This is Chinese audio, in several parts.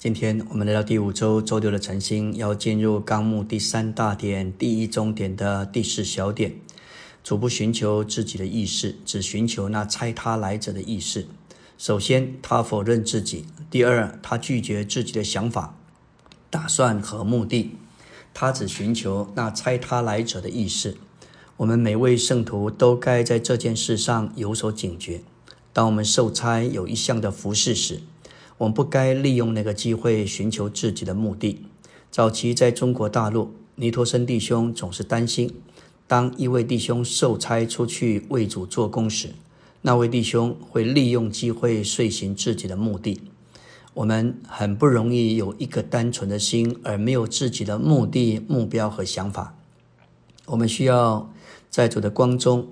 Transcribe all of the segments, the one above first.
今天我们来到第五周周六的晨星，要进入纲目第三大点第一中点的第四小点。逐步寻求自己的意识，只寻求那差他来者的意识。首先，他否认自己；第二，他拒绝自己的想法、打算和目的。他只寻求那差他来者的意识。我们每位圣徒都该在这件事上有所警觉。当我们受差有一项的服侍时，我们不该利用那个机会寻求自己的目的。早期在中国大陆，尼托森弟兄总是担心，当一位弟兄受差出去为主做工时，那位弟兄会利用机会遂行自己的目的。我们很不容易有一个单纯的心，而没有自己的目的、目标和想法。我们需要在主的光中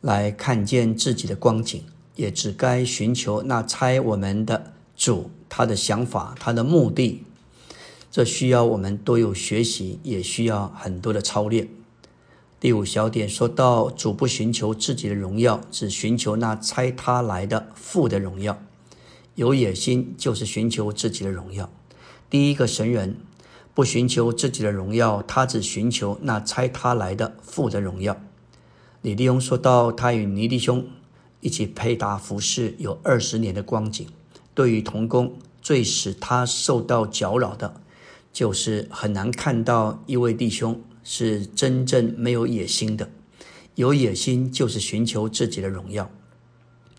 来看见自己的光景，也只该寻求那差我们的。主他的想法，他的目的，这需要我们都有学习，也需要很多的操练。第五小点说到，主不寻求自己的荣耀，只寻求那差他来的父的荣耀。有野心就是寻求自己的荣耀。第一个神人不寻求自己的荣耀，他只寻求那差他来的父的荣耀。李弟兄说到，他与尼弟兄一起配搭服饰有二十年的光景。对于童工，最使他受到搅扰的，就是很难看到一位弟兄是真正没有野心的。有野心就是寻求自己的荣耀。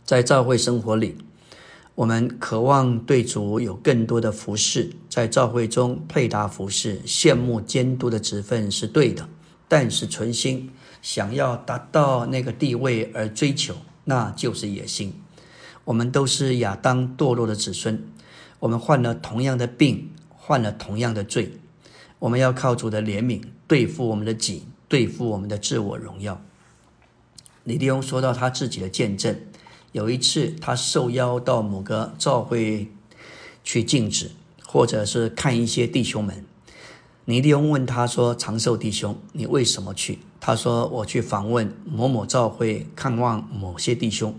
在教会生活里，我们渴望对主有更多的服侍，在教会中配搭服侍，羡慕监督的职分是对的。但是存心想要达到那个地位而追求，那就是野心。我们都是亚当堕落的子孙，我们患了同样的病，患了同样的罪。我们要靠主的怜悯对付我们的己，对付我们的自我荣耀。李弟兄说到他自己的见证，有一次他受邀到某个教会去静止，或者是看一些弟兄们。尼弟兄问他说：“长寿弟兄，你为什么去？”他说：“我去访问某某教会，看望某些弟兄。”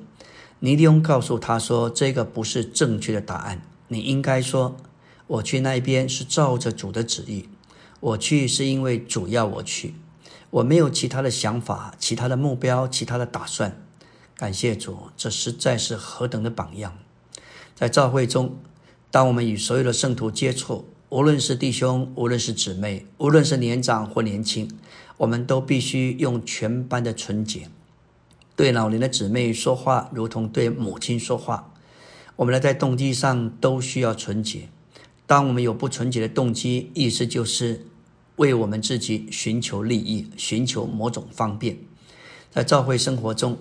尼迪翁告诉他说：“这个不是正确的答案。你应该说，我去那边是照着主的旨意。我去是因为主要我去，我没有其他的想法、其他的目标、其他的打算。感谢主，这实在是何等的榜样！在教会中，当我们与所有的圣徒接触，无论是弟兄，无论是姊妹，无论是年长或年轻，我们都必须用全班的纯洁。”对老年的姊妹说话，如同对母亲说话。我们呢，在动机上都需要纯洁。当我们有不纯洁的动机，意思就是为我们自己寻求利益，寻求某种方便。在教会生活中，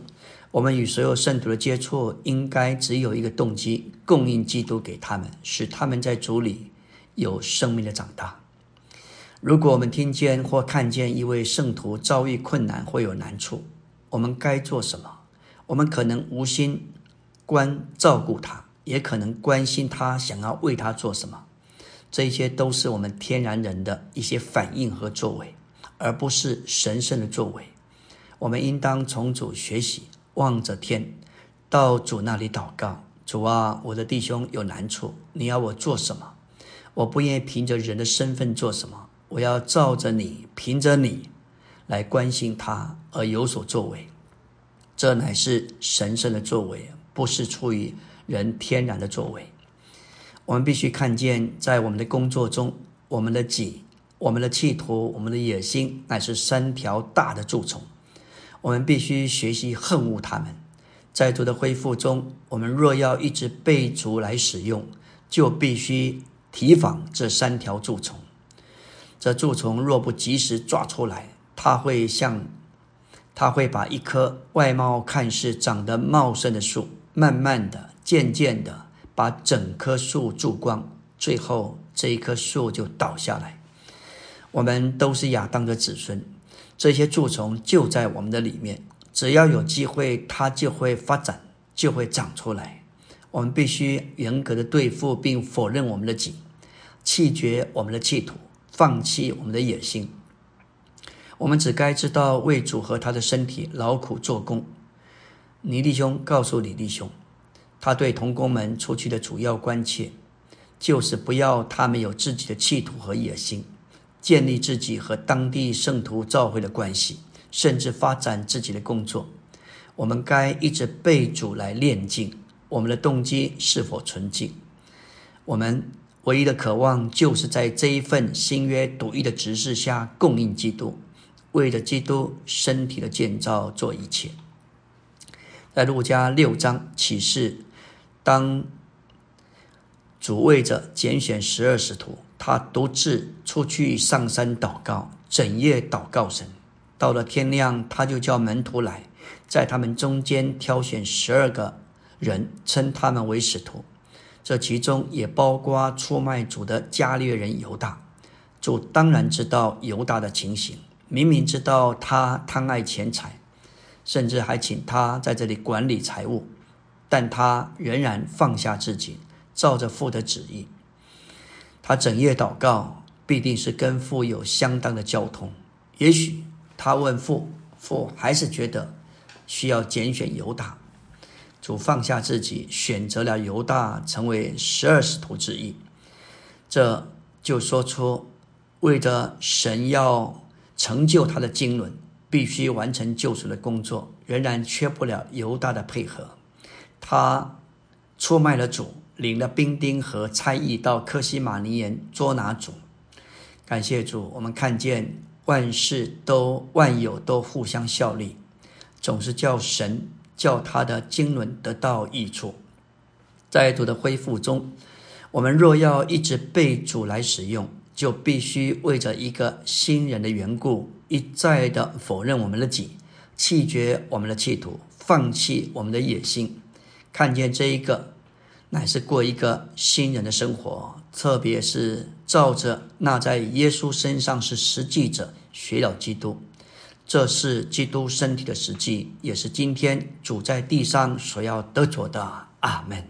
我们与所有圣徒的接触，应该只有一个动机：供应基督给他们，使他们在主里有生命的长大。如果我们听见或看见一位圣徒遭遇困难或有难处，我们该做什么？我们可能无心关照顾他，也可能关心他，想要为他做什么。这些都是我们天然人的一些反应和作为，而不是神圣的作为。我们应当从主学习，望着天，到主那里祷告：主啊，我的弟兄有难处，你要我做什么？我不愿意凭着人的身份做什么，我要照着你，凭着你。来关心他而有所作为，这乃是神圣的作为，不是出于人天然的作为。我们必须看见，在我们的工作中，我们的己、我们的企图、我们的野心，乃是三条大的蛀虫。我们必须学习恨恶他们。在主的恢复中，我们若要一直被主来使用，就必须提防这三条蛀虫。这蛀虫若不及时抓出来，他会像，他会把一棵外貌看似长得茂盛的树，慢慢的、渐渐的把整棵树蛀光，最后这一棵树就倒下来。我们都是亚当的子孙，这些蛀虫就在我们的里面，只要有机会，它就会发展，就会长出来。我们必须严格的对付，并否认我们的己，弃绝我们的企图，放弃我们的野心。我们只该知道为主和他的身体劳苦做工。尼弟兄告诉李弟兄，他对童工们出去的主要关切，就是不要他们有自己的企图和野心，建立自己和当地圣徒教会的关系，甚至发展自己的工作。我们该一直被主来炼净，我们的动机是否纯净？我们唯一的渴望，就是在这一份新约独一的指示下供应基督，为了基督身体的建造做一切。在路加六章启示，当主为着拣选十二使徒，他独自出去上山祷告，整夜祷告神。到了天亮，他就叫门徒来，在他们中间挑选十二个人，称他们为使徒。这其中也包括出卖主的加略人犹大。主当然知道犹大的情形，明明知道他贪爱钱财。甚至还请他在这里管理财务，但他仍然放下自己，照着父的旨意。他整夜祷告，必定是跟父有相当的交通。也许他问父，父还是觉得需要拣选犹大。主放下自己，选择了犹大成为十二使徒之一。这就说出，为着神要成就他的经纶。必须完成救赎的工作，仍然缺不了犹大的配合。他出卖了主，领了兵丁和差役到克西马尼园捉拿主。感谢主，我们看见万事都万有都互相效力，总是叫神叫他的经纶得到益处。在主的恢复中，我们若要一直被主来使用。就必须为着一个新人的缘故，一再的否认我们的己，弃绝我们的企图，放弃我们的野心，看见这一个乃是过一个新人的生活，特别是照着那在耶稣身上是实际者学了基督，这是基督身体的实际，也是今天主在地上所要得着的。阿门。